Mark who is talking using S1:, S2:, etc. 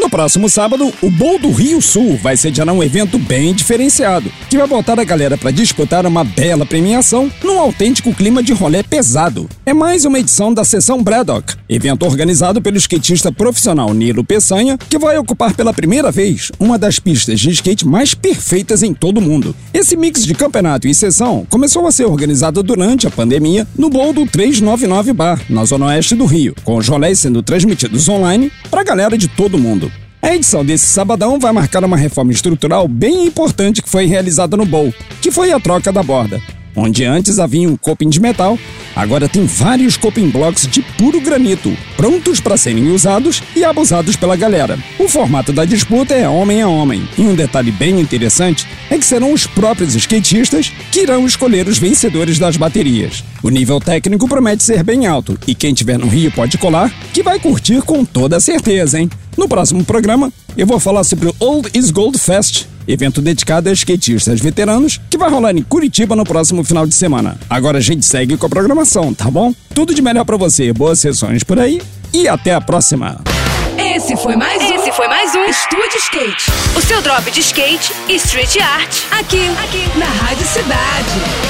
S1: No próximo sábado, o Bowl do Rio Sul vai sediar um evento bem diferenciado, que vai botar a galera para disputar uma bela premiação num autêntico clima de rolê pesado. É mais uma edição da Sessão Braddock, evento organizado pelo skatista profissional Nilo Peçanha, que vai ocupar pela primeira vez uma das pistas de skate mais perfeitas em todo o mundo. Esse mix de campeonato e sessão começou a ser organizado durante a pandemia no Bowl do 399 Bar, na zona oeste do Rio, com os rolês sendo transmitidos online para a galera de todo mundo. A edição desse sabadão vai marcar uma reforma estrutural bem importante que foi realizada no Bowl, que foi a troca da borda. Onde antes havia um coping de metal, agora tem vários coping blocks de puro granito, prontos para serem usados e abusados pela galera. O formato da disputa é homem a homem, e um detalhe bem interessante é que serão os próprios skatistas que irão escolher os vencedores das baterias. O nível técnico promete ser bem alto, e quem tiver no Rio pode colar, que vai curtir com toda certeza, hein? No próximo programa, eu vou falar sobre o Old is Gold Fest, evento dedicado a skatistas veteranos, que vai rolar em Curitiba no próximo final de semana. Agora a gente segue com a programação, tá bom? Tudo de melhor para você, boas sessões por aí e até a próxima.
S2: Esse foi mais um.
S3: Esse foi mais um
S2: Estúdio Skate.
S3: O seu drop de skate e street art.
S2: Aqui, aqui, na Rádio Cidade.